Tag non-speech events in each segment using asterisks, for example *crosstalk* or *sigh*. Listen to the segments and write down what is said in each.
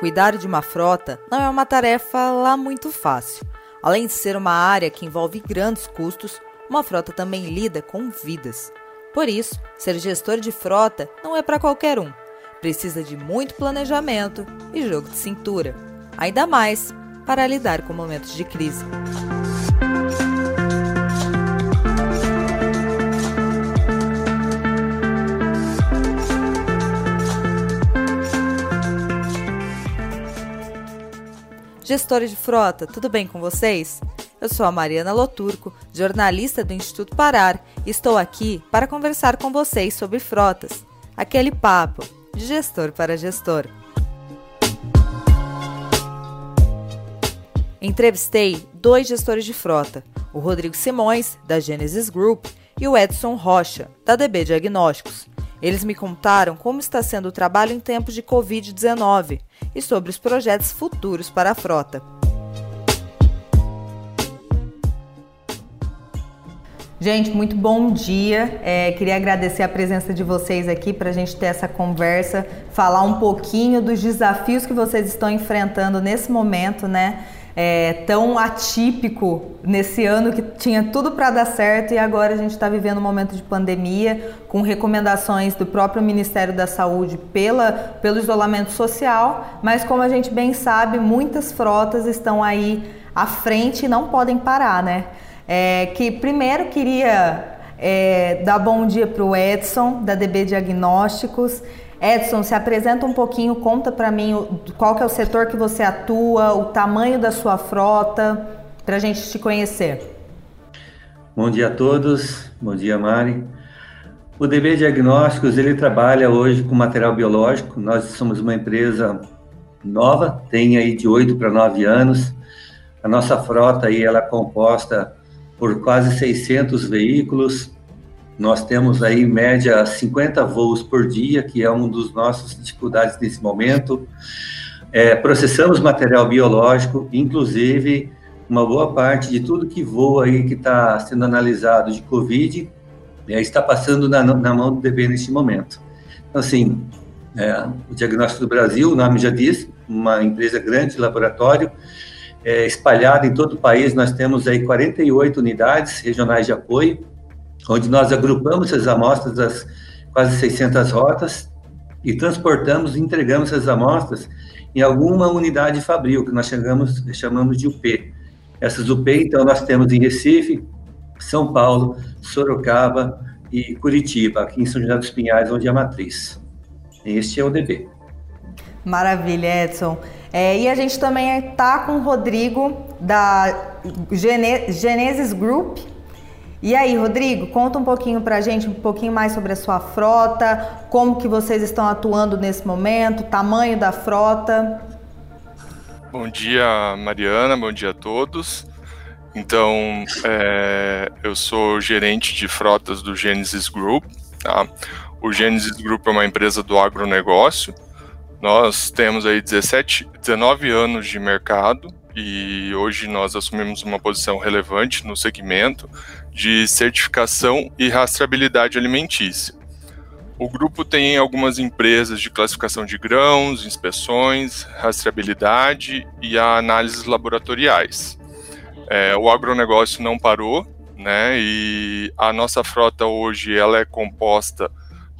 Cuidar de uma frota não é uma tarefa lá muito fácil. Além de ser uma área que envolve grandes custos, uma frota também lida com vidas. Por isso, ser gestor de frota não é para qualquer um. Precisa de muito planejamento e jogo de cintura. Ainda mais para lidar com momentos de crise. Gestores de frota, tudo bem com vocês? Eu sou a Mariana Loturco, jornalista do Instituto Parar, e estou aqui para conversar com vocês sobre frotas. Aquele papo de gestor para gestor. Entrevistei dois gestores de frota, o Rodrigo Simões, da Genesis Group, e o Edson Rocha, da DB Diagnósticos. Eles me contaram como está sendo o trabalho em tempos de Covid-19 e sobre os projetos futuros para a frota. Gente, muito bom dia. É, queria agradecer a presença de vocês aqui para a gente ter essa conversa, falar um pouquinho dos desafios que vocês estão enfrentando nesse momento, né? É, tão atípico nesse ano que tinha tudo para dar certo e agora a gente está vivendo um momento de pandemia com recomendações do próprio Ministério da Saúde pela, pelo isolamento social, mas como a gente bem sabe, muitas frotas estão aí à frente e não podem parar, né? É, que primeiro queria é, dar bom dia para o Edson da DB Diagnósticos. Edson, se apresenta um pouquinho, conta para mim qual que é o setor que você atua, o tamanho da sua frota, para a gente te conhecer. Bom dia a todos, bom dia Mari. O DB Diagnósticos, ele trabalha hoje com material biológico, nós somos uma empresa nova, tem aí de 8 para 9 anos, a nossa frota aí ela é composta por quase 600 veículos, nós temos aí, em média, 50 voos por dia, que é uma dos nossos dificuldades nesse momento. É, processamos material biológico, inclusive uma boa parte de tudo que voa aí, que está sendo analisado de Covid, é, está passando na, na, mão do DB neste momento. Então, assim, é, o Diagnóstico do Brasil, o nome já diz, uma empresa grande de laboratório, é, espalhada em todo o país, nós temos aí 48 unidades regionais de apoio, onde nós agrupamos as amostras das quase 600 rotas e transportamos e entregamos essas amostras em alguma unidade fabril, que nós chegamos, chamamos de UP. Essas UP, então, nós temos em Recife, São Paulo, Sorocaba e Curitiba, aqui em São José dos Pinhais, onde é a matriz. Este é o DB. Maravilha, Edson. É, e a gente também está com o Rodrigo da Gene Genesis Group, e aí, Rodrigo, conta um pouquinho para a gente, um pouquinho mais sobre a sua frota, como que vocês estão atuando nesse momento, tamanho da frota. Bom dia, Mariana, bom dia a todos. Então, é, eu sou gerente de frotas do Genesis Group. Tá? O Genesis Group é uma empresa do agronegócio. Nós temos aí 17, 19 anos de mercado e hoje nós assumimos uma posição relevante no segmento de certificação e rastreabilidade alimentícia. O grupo tem algumas empresas de classificação de grãos, inspeções, rastreabilidade e análises laboratoriais. É, o agronegócio não parou, né? E a nossa frota hoje ela é composta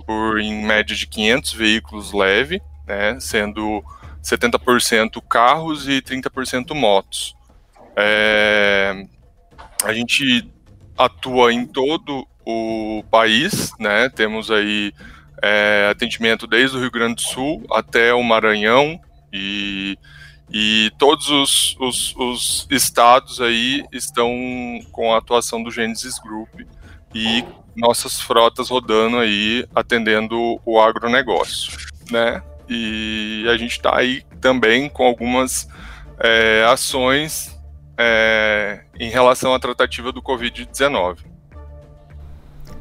por em média de 500 veículos leve, né? Sendo 70% carros e 30% motos. É, a gente atua em todo o país, né? Temos aí é, atendimento desde o Rio Grande do Sul até o Maranhão e, e todos os, os, os estados aí estão com a atuação do Genesis Group e nossas frotas rodando aí atendendo o agronegócio, né? E a gente está aí também com algumas é, ações é, em relação à tratativa do Covid-19.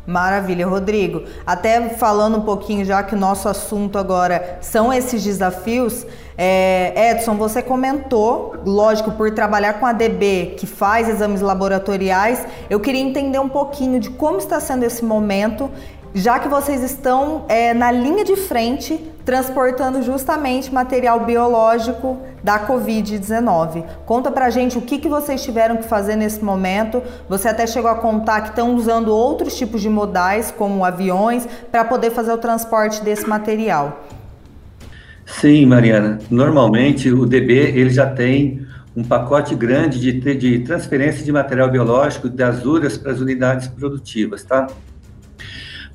Maravilha, Rodrigo. Até falando um pouquinho, já que o nosso assunto agora são esses desafios, é, Edson, você comentou, lógico, por trabalhar com a DB, que faz exames laboratoriais, eu queria entender um pouquinho de como está sendo esse momento já que vocês estão é, na linha de frente transportando justamente material biológico da Covid-19. Conta pra gente o que, que vocês tiveram que fazer nesse momento. Você até chegou a contar que estão usando outros tipos de modais, como aviões, para poder fazer o transporte desse material. Sim, Mariana. Normalmente o DB ele já tem um pacote grande de, de transferência de material biológico das URAS para as unidades produtivas, tá?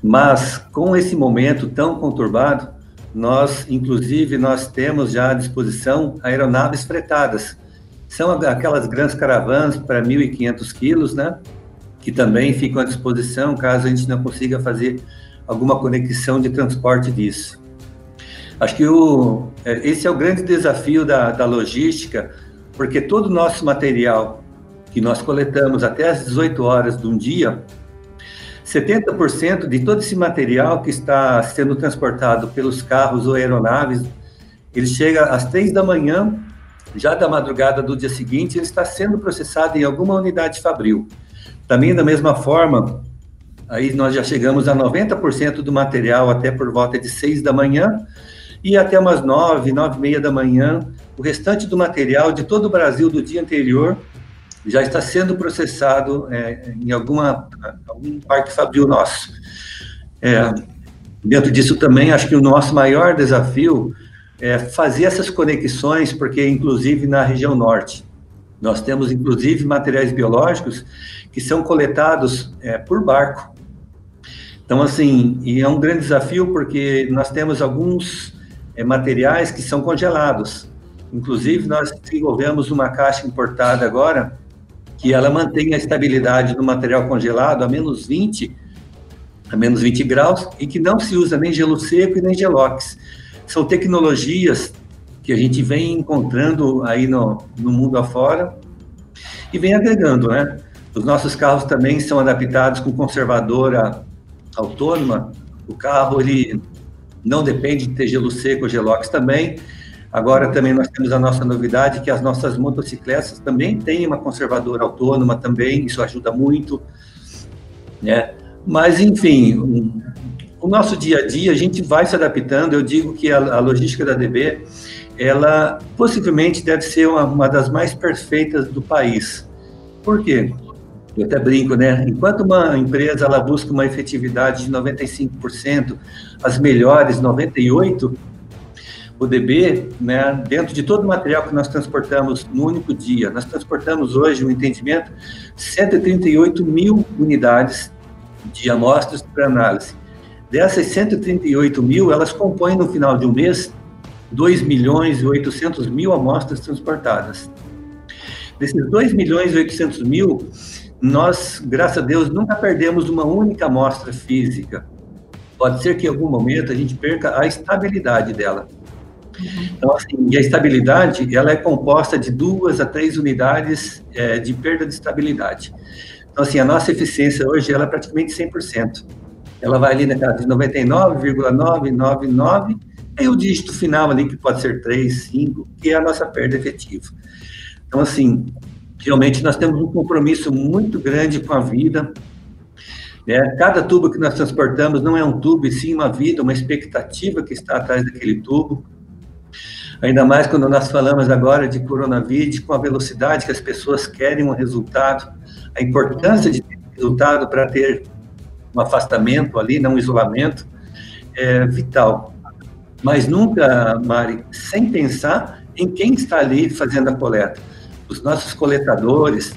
Mas com esse momento tão conturbado, nós, inclusive, nós temos já à disposição aeronaves fretadas. São aquelas grandes caravanas para 1.500 quilos, né? Que também ficam à disposição caso a gente não consiga fazer alguma conexão de transporte disso. Acho que o, é, esse é o grande desafio da, da logística, porque todo o nosso material que nós coletamos até às 18 horas de um dia, 70% de todo esse material que está sendo transportado pelos carros ou aeronaves, ele chega às 3 da manhã, já da madrugada do dia seguinte, ele está sendo processado em alguma unidade fabril. Também da mesma forma, aí nós já chegamos a 90% do material até por volta de 6 da manhã, e até umas 9, 9 e meia da manhã, o restante do material de todo o Brasil do dia anterior já está sendo processado é, em alguma, algum parque fabril nosso. É, dentro disso também, acho que o nosso maior desafio é fazer essas conexões, porque inclusive na região norte, nós temos inclusive materiais biológicos que são coletados é, por barco. Então, assim, e é um grande desafio porque nós temos alguns é, materiais que são congelados. Inclusive, nós desenvolvemos uma caixa importada agora, que ela mantém a estabilidade do material congelado a menos 20, a menos 20 graus, e que não se usa nem gelo seco e nem gelox. São tecnologias que a gente vem encontrando aí no, no mundo afora e vem agregando, né? Os nossos carros também são adaptados com conservadora autônoma. O carro, ele não depende de ter gelo seco ou gelox também, Agora também nós temos a nossa novidade que as nossas motocicletas também têm uma conservadora autônoma também, isso ajuda muito, né? Mas enfim, o nosso dia a dia a gente vai se adaptando. Eu digo que a, a logística da DB, ela possivelmente deve ser uma, uma das mais perfeitas do país. Por quê? Eu até brinco, né? Enquanto uma empresa ela busca uma efetividade de 95%, as melhores 98%, o DB, né, dentro de todo o material que nós transportamos no único dia, nós transportamos hoje um entendimento 138 mil unidades de amostras para análise. Dessas 138 mil, elas compõem no final de um mês 2 milhões e 800 mil amostras transportadas. Desses 2 milhões e 800 mil, nós, graças a Deus, nunca perdemos uma única amostra física. Pode ser que em algum momento a gente perca a estabilidade dela. Então, assim, e a estabilidade, ela é composta de duas a três unidades é, de perda de estabilidade. Então, assim, a nossa eficiência hoje, ela é praticamente 100%. Ela vai ali na casa de 99,999, e o dígito final ali, que pode ser 3, 5, que é a nossa perda efetiva. Então, assim, realmente nós temos um compromisso muito grande com a vida, né? Cada tubo que nós transportamos não é um tubo, e sim uma vida, uma expectativa que está atrás daquele tubo. Ainda mais quando nós falamos agora de coronavírus, com a velocidade que as pessoas querem um resultado, a importância de ter resultado para ter um afastamento ali, não um isolamento, é vital. Mas nunca, Mari, sem pensar em quem está ali fazendo a coleta. Os nossos coletadores,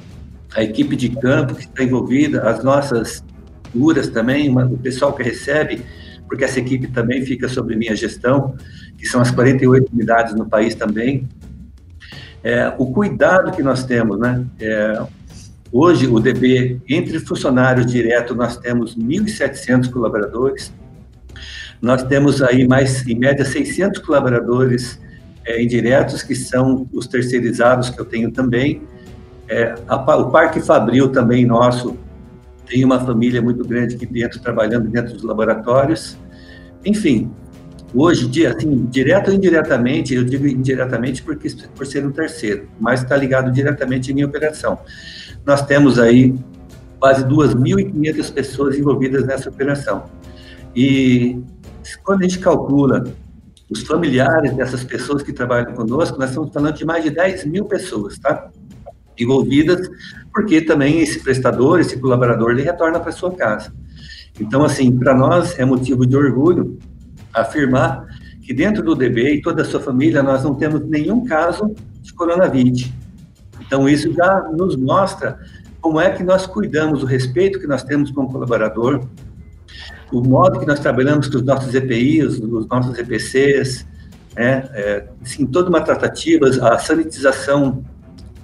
a equipe de campo que está envolvida, as nossas curas também, o pessoal que recebe, porque essa equipe também fica sob minha gestão, que são as 48 unidades no país também. É, o cuidado que nós temos, né? É, hoje, o DB, entre funcionários diretos, nós temos 1.700 colaboradores, nós temos aí mais, em média, 600 colaboradores é, indiretos, que são os terceirizados que eu tenho também. É, a, o Parque Fabril também nosso tem uma família muito grande aqui dentro, trabalhando dentro dos laboratórios. Enfim, Hoje, assim, direto ou indiretamente, eu digo indiretamente porque por ser um terceiro, mas está ligado diretamente em minha operação. Nós temos aí quase 2.500 pessoas envolvidas nessa operação. E quando a gente calcula os familiares dessas pessoas que trabalham conosco, nós estamos falando de mais de 10 mil pessoas, tá? Envolvidas, porque também esse prestador, esse colaborador, ele retorna para sua casa. Então, assim, para nós é motivo de orgulho afirmar que dentro do DB e toda a sua família nós não temos nenhum caso de coronavírus. Então, isso já nos mostra como é que nós cuidamos, o respeito que nós temos com o colaborador, o modo que nós trabalhamos com os nossos EPIs, os nossos EPCs, né, é, assim, toda uma tratativa, a sanitização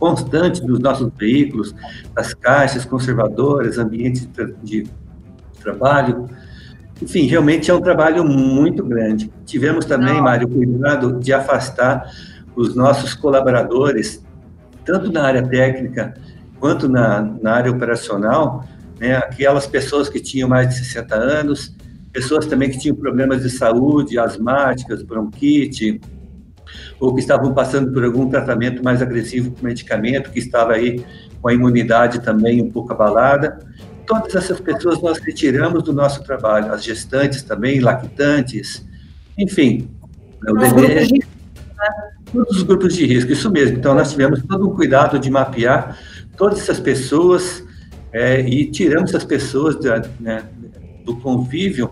constante dos nossos veículos, das caixas conservadoras, ambientes de, trabalho, enfim, realmente é um trabalho muito grande. Tivemos também, Não. Mário, cuidado de afastar os nossos colaboradores, tanto na área técnica quanto na, na área operacional, né, aquelas pessoas que tinham mais de 60 anos, pessoas também que tinham problemas de saúde, asmáticas, bronquite, ou que estavam passando por algum tratamento mais agressivo com medicamento, que estava aí com a imunidade também um pouco abalada. Todas essas pessoas nós retiramos do nosso trabalho, as gestantes também, lactantes, enfim. O dever, de... Todos os grupos de risco, isso mesmo. Então, nós tivemos todo um cuidado de mapear todas essas pessoas é, e tiramos essas pessoas da, né, do convívio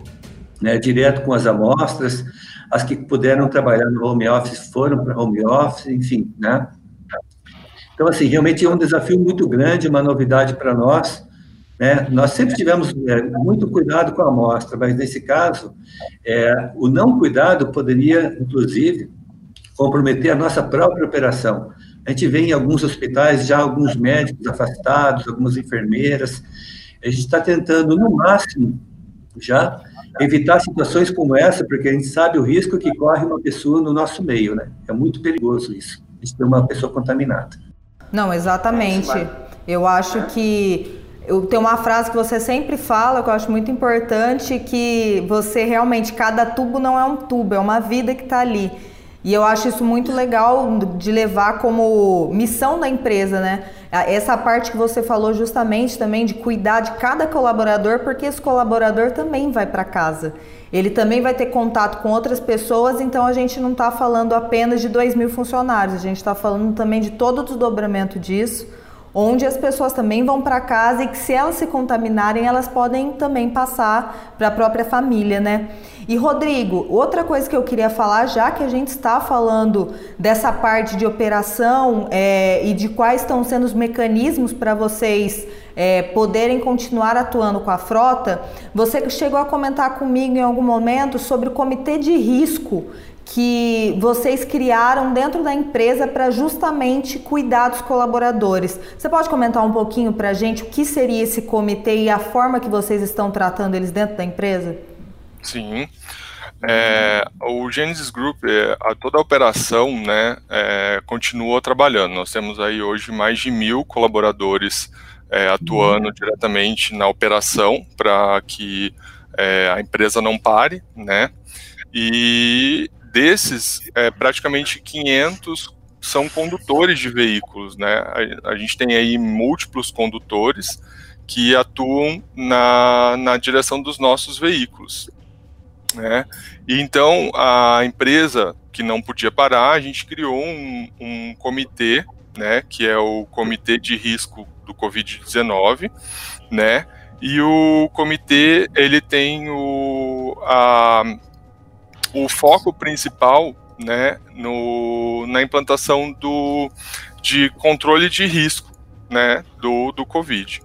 né, direto com as amostras, as que puderam trabalhar no home office foram para home office, enfim, né? Então, assim, realmente é um desafio muito grande, uma novidade para nós, né? Nós sempre tivemos é, muito cuidado com a amostra, mas nesse caso, é, o não cuidado poderia, inclusive, comprometer a nossa própria operação. A gente vê em alguns hospitais já alguns médicos afastados, algumas enfermeiras. A gente está tentando, no máximo, já evitar situações como essa, porque a gente sabe o risco que corre uma pessoa no nosso meio, né? É muito perigoso isso, gente ter uma pessoa contaminada. Não, exatamente. Eu acho que eu tenho uma frase que você sempre fala, que eu acho muito importante, que você realmente, cada tubo não é um tubo, é uma vida que está ali. E eu acho isso muito legal de levar como missão da empresa, né? Essa parte que você falou justamente também de cuidar de cada colaborador, porque esse colaborador também vai para casa. Ele também vai ter contato com outras pessoas, então a gente não está falando apenas de 2 mil funcionários, a gente está falando também de todo o desdobramento disso onde as pessoas também vão para casa e que se elas se contaminarem, elas podem também passar para a própria família, né? E Rodrigo, outra coisa que eu queria falar, já que a gente está falando dessa parte de operação é, e de quais estão sendo os mecanismos para vocês é, poderem continuar atuando com a frota, você chegou a comentar comigo em algum momento sobre o comitê de risco que vocês criaram dentro da empresa para justamente cuidar dos colaboradores. Você pode comentar um pouquinho para a gente o que seria esse comitê e a forma que vocês estão tratando eles dentro da empresa? Sim. É, o Genesis Group, é, a, toda a operação, né, é, continua trabalhando. Nós temos aí hoje mais de mil colaboradores é, atuando uhum. diretamente na operação para que é, a empresa não pare, né? E desses, é, praticamente 500 são condutores de veículos, né? A, a, gente tem aí múltiplos condutores que atuam na, na direção dos nossos veículos, né? E então a empresa que não podia parar, a gente criou um, um comitê, né? Que é o comitê de risco do Covid-19, né? E o comitê ele tem o a o foco principal né, no, na implantação do, de controle de risco né, do, do Covid.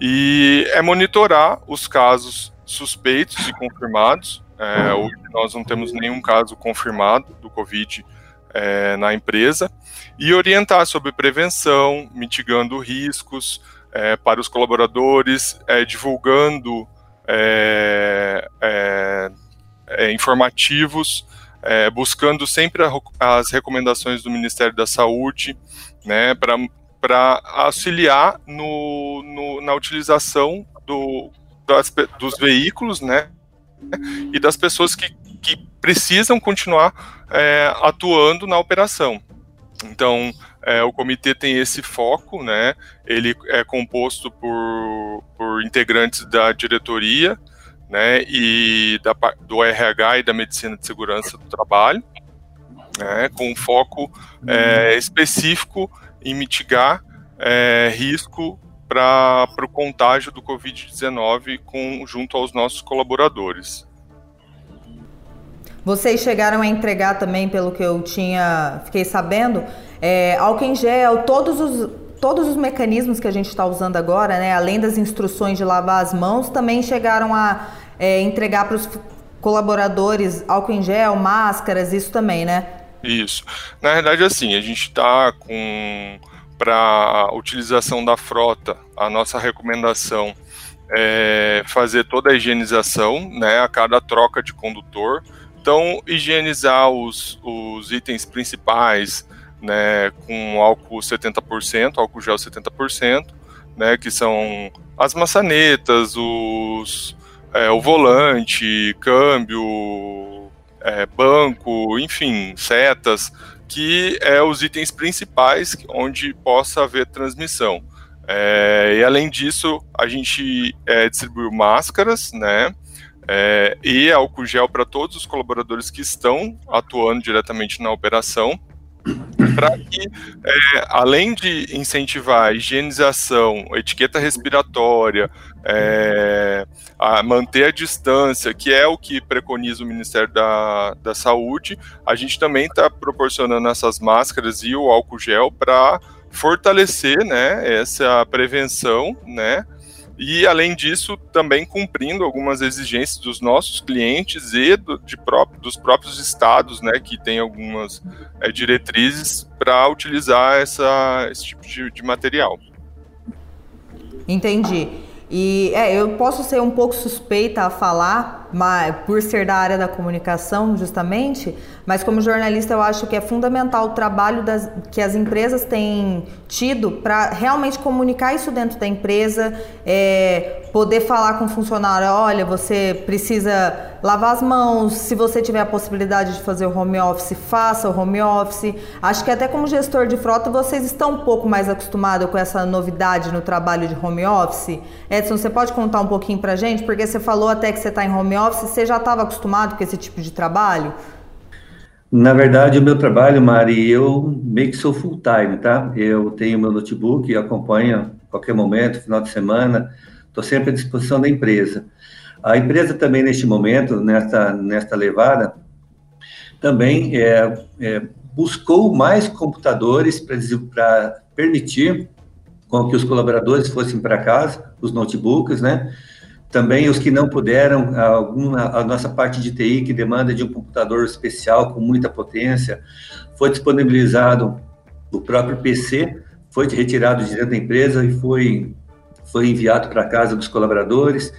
E é monitorar os casos suspeitos e confirmados. É, hoje nós não temos nenhum caso confirmado do Covid é, na empresa. E orientar sobre prevenção, mitigando riscos é, para os colaboradores, é, divulgando é, informativos, é, buscando sempre a, as recomendações do Ministério da Saúde, né, para auxiliar no, no, na utilização do, das, dos veículos, né, e das pessoas que, que precisam continuar é, atuando na operação. Então, é, o comitê tem esse foco, né? Ele é composto por, por integrantes da diretoria, né, e da, do RH e da medicina de segurança do trabalho, né, com foco é, específico em mitigar é, risco para o contágio do Covid-19 junto aos nossos colaboradores. Vocês chegaram a entregar também, pelo que eu tinha, fiquei sabendo, é, álcool em gel, todos os, todos os mecanismos que a gente está usando agora, né, além das instruções de lavar as mãos, também chegaram a é, entregar para os colaboradores álcool em gel, máscaras, isso também, né? Isso. Na verdade, assim, a gente está com para utilização da frota, a nossa recomendação é fazer toda a higienização, né, a cada troca de condutor. Então, higienizar os, os itens principais, né, com álcool 70%, álcool gel 70%, né, que são as maçanetas, os, é, o volante, câmbio, é, banco, enfim, setas, que é os itens principais onde possa haver transmissão. É, e além disso, a gente é, distribuiu máscaras, né? É, e álcool gel para todos os colaboradores que estão atuando diretamente na operação, para que, é, além de incentivar a higienização, etiqueta respiratória, é, a manter a distância, que é o que preconiza o Ministério da, da Saúde, a gente também está proporcionando essas máscaras e o álcool gel para fortalecer né, essa prevenção, né? E, além disso, também cumprindo algumas exigências dos nossos clientes e do, de próprio, dos próprios estados, né, que tem algumas é, diretrizes para utilizar essa, esse tipo de, de material. Entendi. E é, eu posso ser um pouco suspeita a falar, mas, por ser da área da comunicação, justamente, mas como jornalista eu acho que é fundamental o trabalho das, que as empresas têm tido para realmente comunicar isso dentro da empresa, é, poder falar com o funcionário, olha, você precisa lavar as mãos, se você tiver a possibilidade de fazer o home office, faça o home office. Acho que até como gestor de frota vocês estão um pouco mais acostumados com essa novidade no trabalho de home office. Edson, você pode contar um pouquinho para gente? Porque você falou até que você está em office, você já estava acostumado com esse tipo de trabalho? Na verdade, o meu trabalho, Mari, eu meio que sou full time, tá? Eu tenho meu notebook, acompanho qualquer momento, final de semana, estou sempre à disposição da empresa. A empresa também, neste momento, nesta, nesta levada, também é, é, buscou mais computadores para permitir com que os colaboradores fossem para casa, os notebooks, né? Também os que não puderam, alguma, a nossa parte de TI que demanda de um computador especial com muita potência, foi disponibilizado o próprio PC, foi retirado de dentro da empresa e foi, foi enviado para a casa dos colaboradores.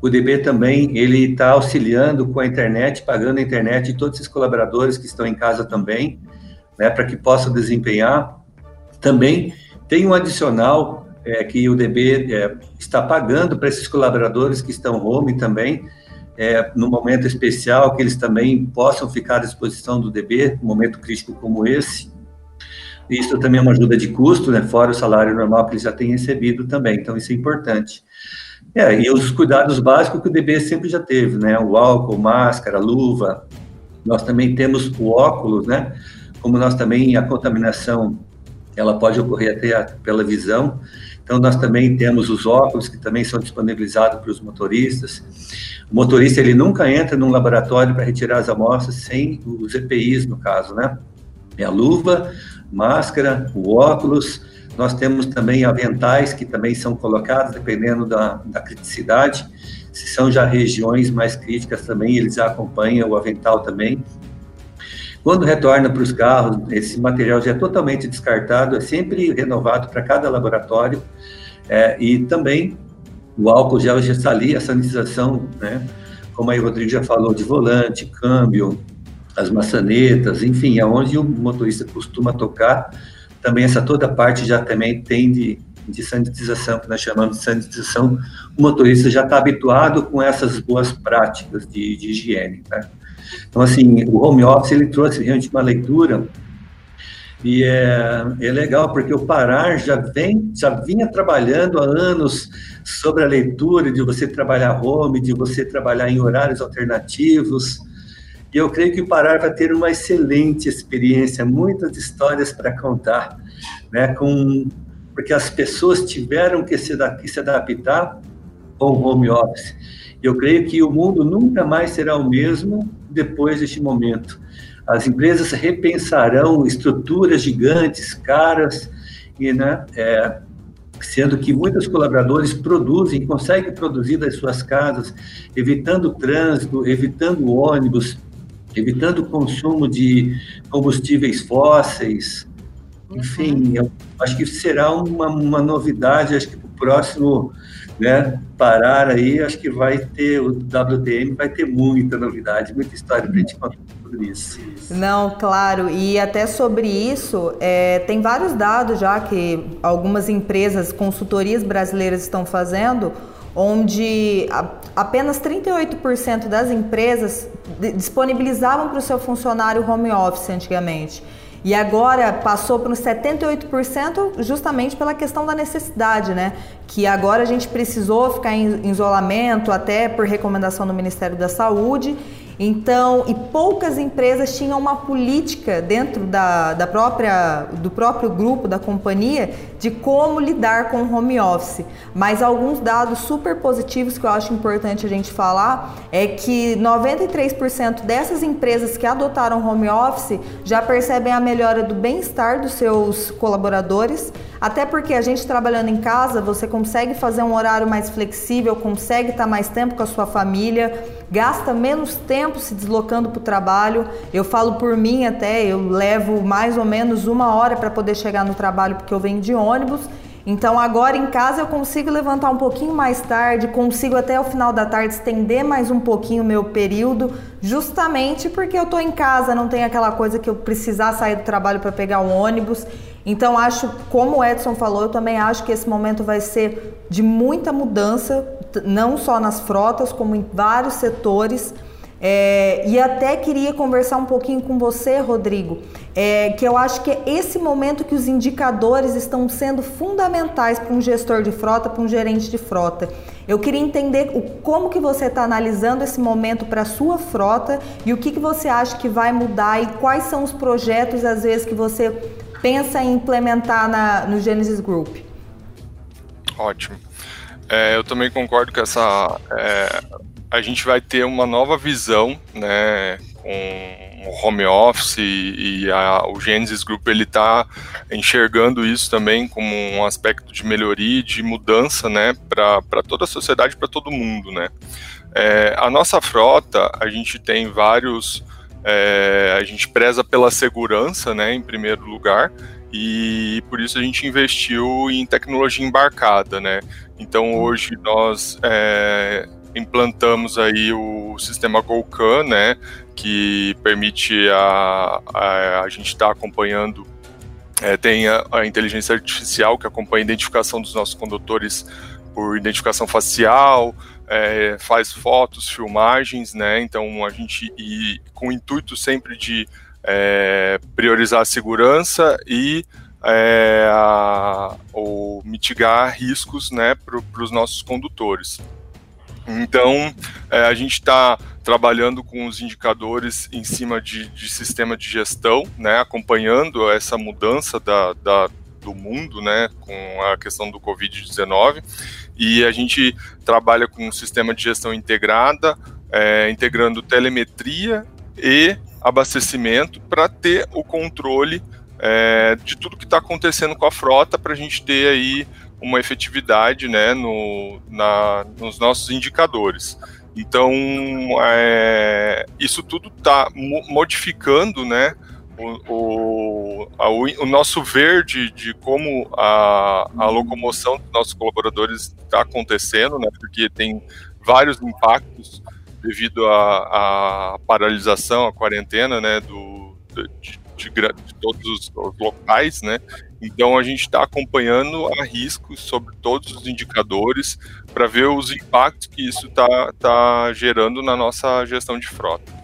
O DB também, ele está auxiliando com a internet, pagando a internet de todos esses colaboradores que estão em casa também, né, para que possam desempenhar. Também tem um adicional é, que o DB é, está pagando para esses colaboradores que estão home também, é, no momento especial, que eles também possam ficar à disposição do DB, num momento crítico como esse. Isso também é uma ajuda de custo, né, fora o salário normal que eles já têm recebido também, então isso é importante. É, e os cuidados básicos que o DB sempre já teve, né, o álcool, máscara, luva, nós também temos o óculos, né, como nós também, a contaminação, ela pode ocorrer até a, pela visão, então, nós também temos os óculos, que também são disponibilizados para os motoristas. O motorista, ele nunca entra num laboratório para retirar as amostras sem os EPIs, no caso, né? É a luva, máscara, o óculos. Nós temos também aventais, que também são colocados, dependendo da, da criticidade. Se são já regiões mais críticas também, eles acompanham o avental também. Quando retorna para os carros, esse material já é totalmente descartado, é sempre renovado para cada laboratório. É, e também o álcool gel já está ali, a sanitização, né? Como aí o Rodrigo já falou, de volante, câmbio, as maçanetas, enfim, aonde o motorista costuma tocar, também essa toda parte já também tem de, de sanitização, que nós chamamos de sanitização. O motorista já está habituado com essas boas práticas de, de higiene, né? Então, assim, o home office, ele trouxe realmente uma leitura E é, é legal porque o Parar já vem, já vinha trabalhando há anos sobre a leitura, de você trabalhar home, de você trabalhar em horários alternativos. E eu creio que o Parar vai ter uma excelente experiência, muitas histórias para contar, né? Com, porque as pessoas tiveram que se, que se adaptar ao home office. Eu creio que o mundo nunca mais será o mesmo depois deste momento. As empresas repensarão estruturas gigantes, caras, e, né, é, sendo que muitos colaboradores produzem, conseguem produzir das suas casas, evitando trânsito, evitando ônibus, evitando o consumo de combustíveis fósseis. Enfim, eu acho que será uma, uma novidade, acho que próximo né, parar aí, acho que vai ter, o WTM vai ter muita novidade, muita história para a gente contar isso. Não, claro, e até sobre isso, é, tem vários dados já que algumas empresas, consultorias brasileiras estão fazendo, onde apenas 38% das empresas disponibilizavam para o seu funcionário home office antigamente. E agora passou para uns 78% justamente pela questão da necessidade, né? Que agora a gente precisou ficar em isolamento, até por recomendação do Ministério da Saúde, então, e poucas empresas tinham uma política dentro da, da própria, do próprio grupo, da companhia, de como lidar com o home office. Mas alguns dados super positivos que eu acho importante a gente falar é que 93% dessas empresas que adotaram home office já percebem a melhora do bem-estar dos seus colaboradores até porque a gente trabalhando em casa, você consegue fazer um horário mais flexível, consegue estar mais tempo com a sua família, gasta menos tempo se deslocando para o trabalho. Eu falo por mim até, eu levo mais ou menos uma hora para poder chegar no trabalho porque eu venho de ônibus. Então agora em casa eu consigo levantar um pouquinho mais tarde, consigo até o final da tarde estender mais um pouquinho o meu período, justamente porque eu estou em casa, não tem aquela coisa que eu precisar sair do trabalho para pegar o ônibus. Então acho, como o Edson falou, eu também acho que esse momento vai ser de muita mudança, não só nas frotas, como em vários setores. É, e até queria conversar um pouquinho com você, Rodrigo, é, que eu acho que é esse momento que os indicadores estão sendo fundamentais para um gestor de frota, para um gerente de frota. Eu queria entender o, como que você está analisando esse momento para a sua frota e o que, que você acha que vai mudar e quais são os projetos, às vezes, que você pensa em implementar na, no Genesis Group. Ótimo. É, eu também concordo que essa é, a gente vai ter uma nova visão, né, com o home office e, a, o Genesis Group ele está enxergando isso também como um aspecto de melhoria e de mudança, né, para toda a sociedade, para todo mundo, né. É, a nossa frota, a gente tem vários, é, a gente preza pela segurança, né, em primeiro lugar, e por isso a gente investiu em tecnologia embarcada, né. Então hoje nós é, implantamos aí o sistema GoCan, né, que permite a, a, a gente estar tá acompanhando, é, tem a, a, inteligência artificial que acompanha a identificação dos nossos condutores por identificação facial, é, faz fotos, filmagens, né, então a gente, e com o intuito sempre de é, priorizar a segurança e é, a, ou mitigar riscos né, para os nossos condutores. Então, é, a gente está trabalhando com os indicadores em cima de, de, sistema de gestão, né, acompanhando essa mudança da, da, do mundo, né, com a questão do Covid-19, e a gente trabalha com um sistema de gestão integrada, é, integrando telemetria e abastecimento para ter o controle é, de tudo que está acontecendo com a frota, para a gente ter aí uma efetividade né, no, na, nos nossos indicadores. Então, é, isso tudo está modificando né, o, o, a, o, nosso verde de como a, a locomoção dos nossos colaboradores está acontecendo, né, porque tem vários impactos devido à paralisação, à quarentena né, do, de, de, de todos os, os locais, né? Então a gente está acompanhando a risco sobre todos os indicadores para ver os impactos que isso está tá gerando na nossa gestão de frota.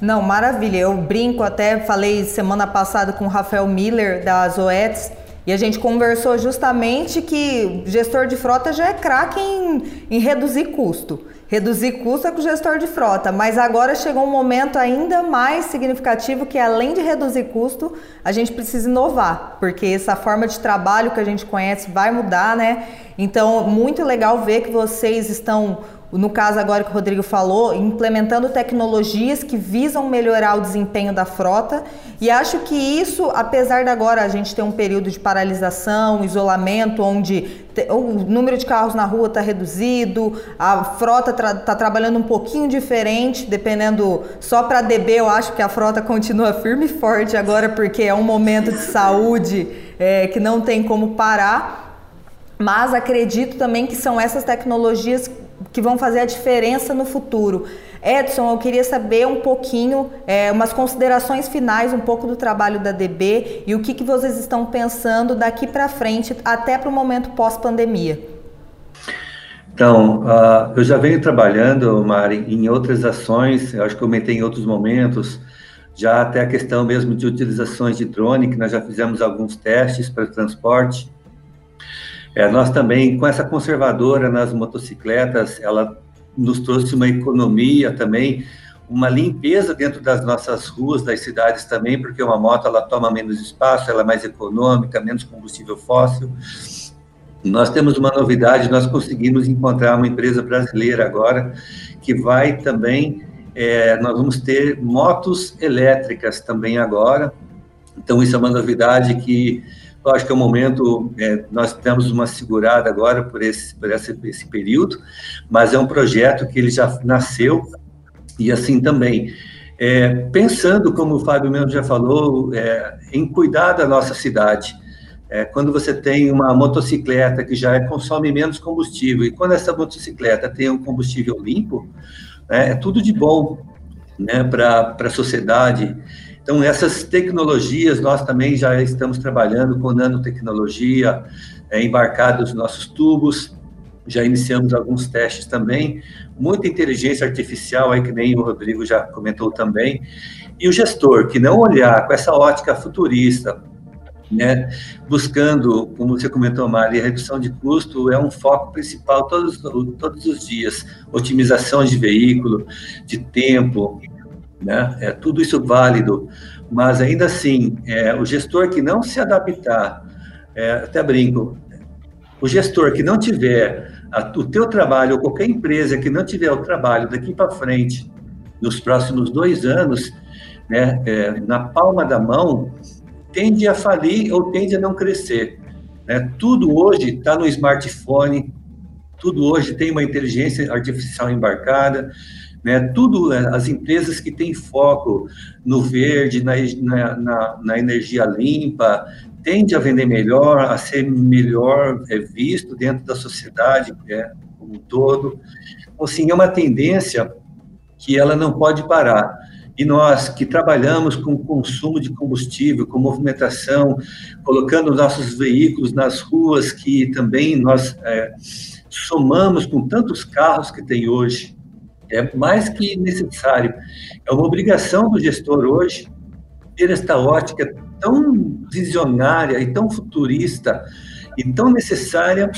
Não, maravilha. Eu brinco, até falei semana passada com o Rafael Miller da Zoetis e a gente conversou justamente que gestor de frota já é craque em, em reduzir custo. Reduzir custo é com o gestor de frota, mas agora chegou um momento ainda mais significativo que além de reduzir custo, a gente precisa inovar, porque essa forma de trabalho que a gente conhece vai mudar, né? Então, muito legal ver que vocês estão no caso agora que o Rodrigo falou, implementando tecnologias que visam melhorar o desempenho da frota. E acho que isso, apesar de agora a gente ter um período de paralisação, isolamento, onde o número de carros na rua está reduzido, a frota está tra trabalhando um pouquinho diferente, dependendo. Só para DB, eu acho que a frota continua firme e forte agora, porque é um momento de saúde é, que não tem como parar. Mas acredito também que são essas tecnologias que vão fazer a diferença no futuro. Edson, eu queria saber um pouquinho, é, umas considerações finais, um pouco do trabalho da DB e o que, que vocês estão pensando daqui para frente, até para o momento pós-pandemia. Então, uh, eu já venho trabalhando, Mari, em outras ações, eu acho que comentei em outros momentos, já até a questão mesmo de utilizações de drone, que nós já fizemos alguns testes para transporte, é, nós também, com essa conservadora nas motocicletas, ela nos trouxe uma economia também, uma limpeza dentro das nossas ruas, das cidades também, porque uma moto ela toma menos espaço, ela é mais econômica, menos combustível fóssil. Nós temos uma novidade, nós conseguimos encontrar uma empresa brasileira agora que vai também, é, nós vamos ter motos elétricas também agora. Então isso é uma novidade que eu acho que é o momento, é, nós temos uma segurada agora por, esse, por esse, período, mas é um projeto que ele já nasceu, e assim também, é, pensando, como o Fábio mesmo já falou, é, em cuidar da nossa cidade. É, quando você tem uma motocicleta que já consome menos combustível, e quando essa motocicleta tem um combustível limpo, né, é tudo de bom né, para a sociedade. Então, essas tecnologias, nós também já estamos trabalhando com nanotecnologia, é, nos nossos tubos, já iniciamos alguns testes também, muita inteligência artificial, aí que nem o Rodrigo já comentou também, e o gestor que não olhar com essa ótica futurista, né, buscando, como você comentou, Mari, a redução de custo é um foco principal todos, todos os dias, otimização de veículo, de tempo, né? É tudo isso válido, mas ainda assim, é, o gestor que não se adaptar, é, até brinco, o gestor que não tiver a, o teu trabalho, ou qualquer empresa que não tiver o trabalho daqui para frente, nos próximos dois anos, né, é, na palma da mão, tende a falir ou tende a não crescer. Né? Tudo hoje está no smartphone, tudo hoje tem uma inteligência artificial embarcada, né? Tudo, é, as empresas que têm foco no verde, na, na, na energia limpa, tende a vender melhor, a ser melhor é, visto dentro da sociedade é, como um todo. Então, assim, é uma tendência que ela não pode parar. E nós que trabalhamos com consumo de combustível, com movimentação, colocando nossos veículos nas ruas, que também nós é, somamos com tantos carros que tem hoje, é mais que necessário. É uma obrigação do gestor hoje ter esta ótica tão visionária e tão futurista e tão necessária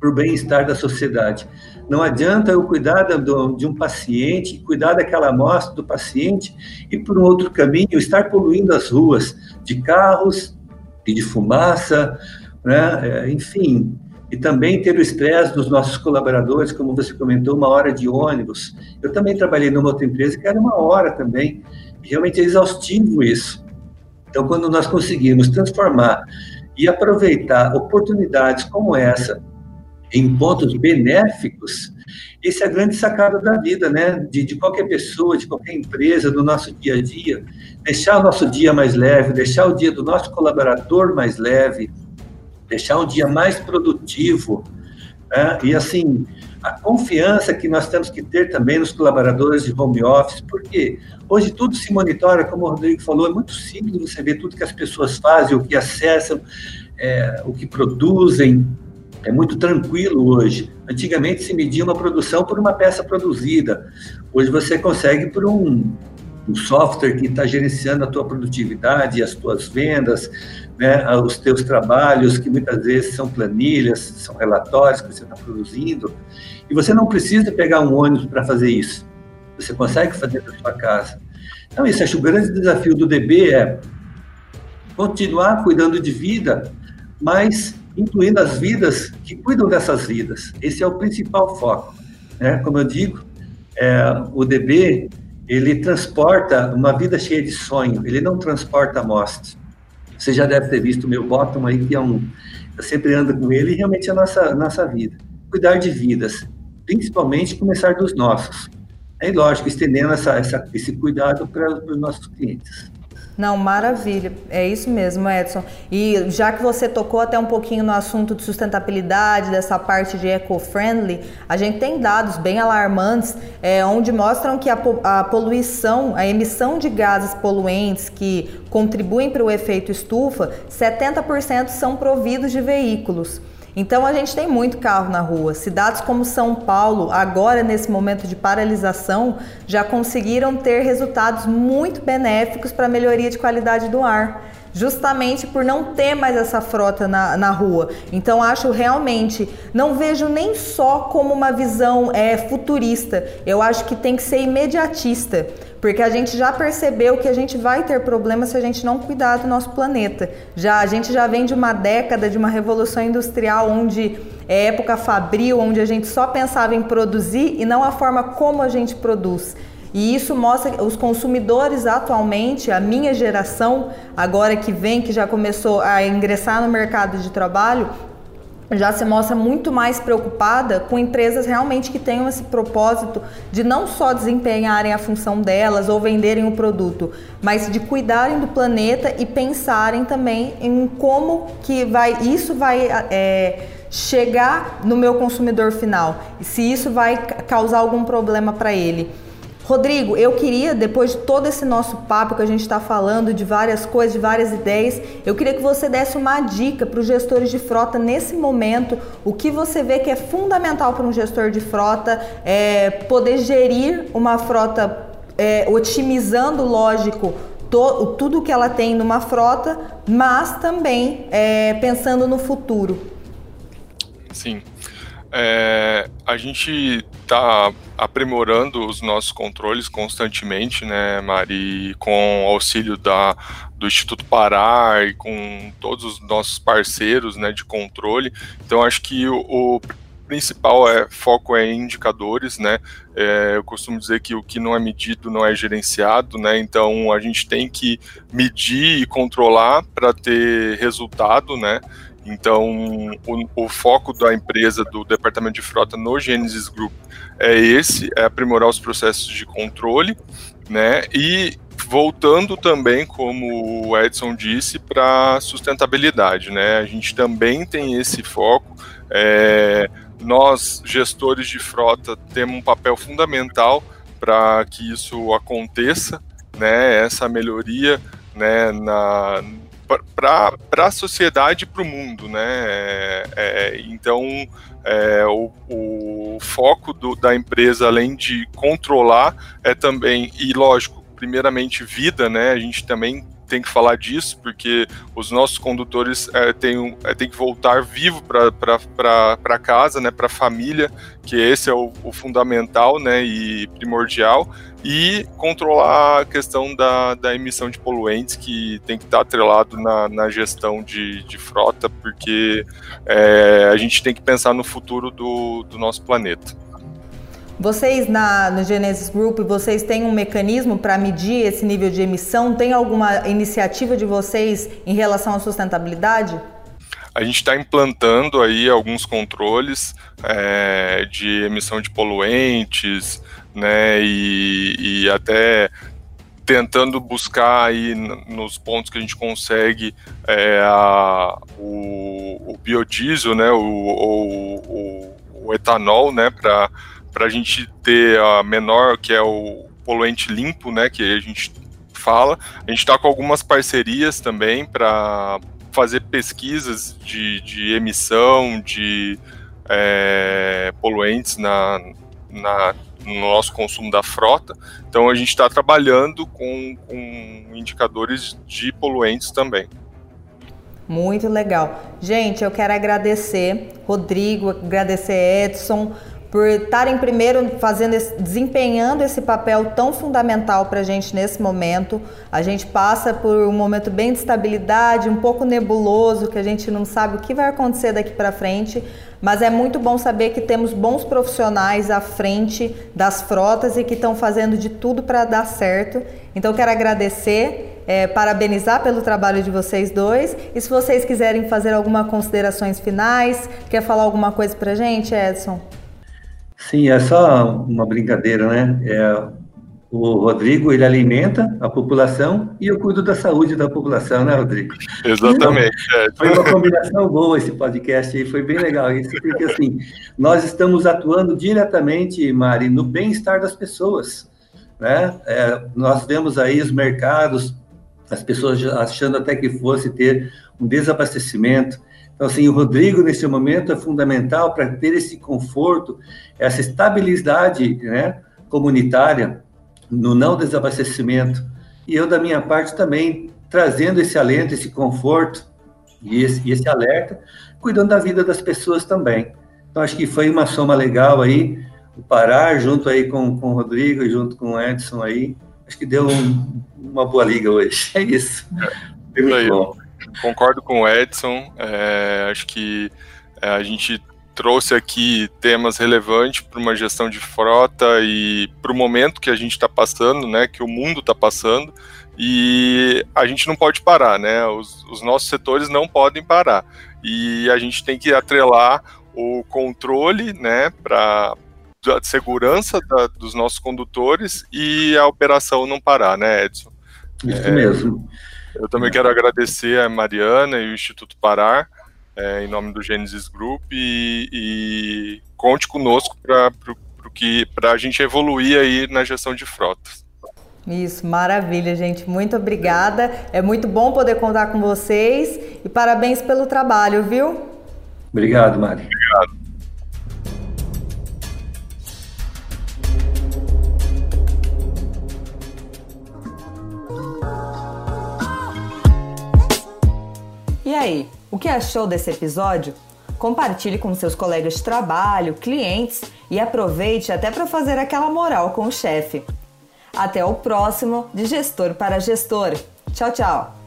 para o bem-estar da sociedade. Não adianta eu cuidar de um paciente, cuidar daquela amostra do paciente e, por um outro caminho, estar poluindo as ruas de carros e de fumaça, né? É, enfim, e também ter o estresse dos nossos colaboradores, como você comentou, uma hora de ônibus. Eu também trabalhei numa outra empresa que era uma hora também, realmente é exaustivo isso. Então, quando nós conseguimos transformar e aproveitar oportunidades como essa em pontos benéficos, esse é a grande sacada da vida, né? De, de, qualquer pessoa, de qualquer empresa, do nosso dia a dia. Deixar o nosso dia mais leve, deixar o dia do nosso colaborador mais leve, deixar um dia mais produtivo. Né? E assim, a confiança que nós temos que ter também nos colaboradores de home office, porque hoje tudo se monitora, como o Rodrigo falou, é muito simples você ver tudo que as pessoas fazem, o que acessam, é, o que produzem, é muito tranquilo hoje. Antigamente se media uma produção por uma peça produzida, hoje você consegue por um um software que está gerenciando a tua produtividade, as tuas vendas, né, os teus trabalhos, que muitas vezes são planilhas, são relatórios que você está produzindo, e você não precisa pegar um ônibus para fazer isso. Você consegue fazer na sua casa. Então, isso acho que o grande desafio do DB é continuar cuidando de vida, mas incluindo as vidas que cuidam dessas vidas. Esse é o principal foco. Né? Como eu digo, é, o DB ele transporta uma vida cheia de sonho, ele não transporta amostras. Você já deve ter visto o meu bottom aí, que é um. Eu sempre ando com ele e realmente é a nossa, nossa vida. Cuidar de vidas, principalmente começar dos nossos. É lógico, estendendo essa, essa, esse cuidado para os nossos clientes. Não, maravilha. É isso mesmo, Edson. E já que você tocou até um pouquinho no assunto de sustentabilidade, dessa parte de eco-friendly, a gente tem dados bem alarmantes, é, onde mostram que a, a poluição, a emissão de gases poluentes que contribuem para o efeito estufa, 70% são providos de veículos. Então a gente tem muito carro na rua. Cidades como São Paulo, agora nesse momento de paralisação, já conseguiram ter resultados muito benéficos para a melhoria de qualidade do ar justamente por não ter mais essa frota na, na rua. Então acho realmente, não vejo nem só como uma visão é, futurista, eu acho que tem que ser imediatista. Porque a gente já percebeu que a gente vai ter problemas se a gente não cuidar do nosso planeta. Já a gente já vem de uma década de uma revolução industrial onde é época fabril, onde a gente só pensava em produzir e não a forma como a gente produz. E isso mostra os consumidores atualmente, a minha geração, agora que vem, que já começou a ingressar no mercado de trabalho, já se mostra muito mais preocupada com empresas realmente que tenham esse propósito de não só desempenharem a função delas ou venderem o produto, mas de cuidarem do planeta e pensarem também em como que vai isso vai é, chegar no meu consumidor final se isso vai causar algum problema para ele. Rodrigo, eu queria, depois de todo esse nosso papo que a gente está falando, de várias coisas, de várias ideias, eu queria que você desse uma dica para os gestores de frota nesse momento, o que você vê que é fundamental para um gestor de frota é, poder gerir uma frota é, otimizando, lógico, to, tudo que ela tem numa frota, mas também é, pensando no futuro. Sim. É, a gente está aprimorando os nossos controles constantemente, né, Mari, com auxílio da, do Instituto Parar e com todos os nossos parceiros né, de controle. Então, acho que o, o principal é foco é em indicadores, né? É, eu costumo dizer que o que não é medido não é gerenciado, né? Então a gente tem que medir e controlar para ter resultado, né? Então, o, o, foco da empresa, do departamento de frota no Genesis Group é esse, é aprimorar os processos de controle, né? E voltando também, como o Edson disse, para sustentabilidade, né? A gente também tem esse foco. É, nós, gestores de frota, temos um papel fundamental para que isso aconteça, né? Essa melhoria, né? Na, para a sociedade e para o mundo, né? É, é, então, é, o, o, foco do, da empresa, além de controlar, é também, e lógico, primeiramente vida, né? A gente também tem que falar disso, porque os nossos condutores é, têm, é, que voltar vivo para casa, né, para a família, que esse é o, o, fundamental né, e primordial, e controlar a questão da, da emissão de poluentes, que tem que estar atrelado na, na gestão de, de frota, porque é, a gente tem que pensar no futuro do, do nosso planeta. Vocês na, no Genesis Group, vocês têm um mecanismo para medir esse nível de emissão? Tem alguma iniciativa de vocês em relação à sustentabilidade? A gente está implantando aí alguns controles é, de emissão de poluentes, né, e, e até tentando buscar aí nos pontos que a gente consegue é, a, o, o, biodiesel, né, o, o, o etanol, né, para para a gente ter a menor, que é o poluente limpo, né, que a gente fala. A gente está com algumas parcerias também para fazer pesquisas de, de emissão de é, poluentes na, na, no nosso consumo da frota. Então a gente está trabalhando com, com indicadores de poluentes também. Muito legal. Gente, eu quero agradecer Rodrigo, agradecer Edson por estarem primeiro fazendo, esse, desempenhando esse papel tão fundamental para a gente nesse momento. A gente passa por um momento bem de estabilidade, um pouco nebuloso, que a gente não sabe o que vai acontecer daqui para frente, mas é muito bom saber que temos bons profissionais à frente das frotas e que estão fazendo de tudo para dar certo. Então, quero agradecer. É, parabenizar pelo trabalho de vocês dois. E se vocês quiserem fazer algumas considerações finais, quer falar alguma coisa para a gente, Edson? Sim, é só uma brincadeira, né? É, o Rodrigo, ele alimenta a população e eu cuido da saúde da população, né, Rodrigo? Exatamente. Então, foi uma combinação boa esse podcast aí, foi bem legal isso, porque assim, nós estamos atuando diretamente, Mari, no bem-estar das pessoas, né? É, nós vemos aí os mercados, as pessoas achando até que fosse ter um desabastecimento, então, assim, o Rodrigo, nesse momento, é fundamental para ter esse conforto, essa estabilidade né, comunitária no não desabastecimento. E eu, da minha parte, também trazendo esse alento, esse conforto e esse, e esse alerta, cuidando da vida das pessoas também. Então, acho que foi uma soma legal aí, o Parar, junto aí com, com o Rodrigo, junto com o Edson aí, acho que deu um, uma boa liga hoje. *laughs* É isso. É, muito bom. Concordo com o Edson. É, acho que é, a gente trouxe aqui temas relevantes para uma gestão de frota e para o momento que a gente está passando, né, que o mundo está passando, e a gente não pode parar, né? Os, os, nossos setores não podem parar. E a gente tem que atrelar o controle, né, para a segurança da, dos nossos condutores e a operação não parar, né, Edson? Isso é, mesmo. Eu também quero agradecer a Mariana e o Instituto Parar, é, em nome do Gênesis Group, e, e conte conosco para a gente evoluir aí na gestão de frotas. Isso, maravilha, gente. Muito obrigada. É muito bom poder contar com vocês e parabéns pelo trabalho, viu? Obrigado, Mari. Obrigado. E aí, o que achou desse episódio? Compartilhe com seus colegas de trabalho, clientes e aproveite até para fazer aquela moral com o chefe. Até o próximo de Gestor para Gestor. Tchau, tchau!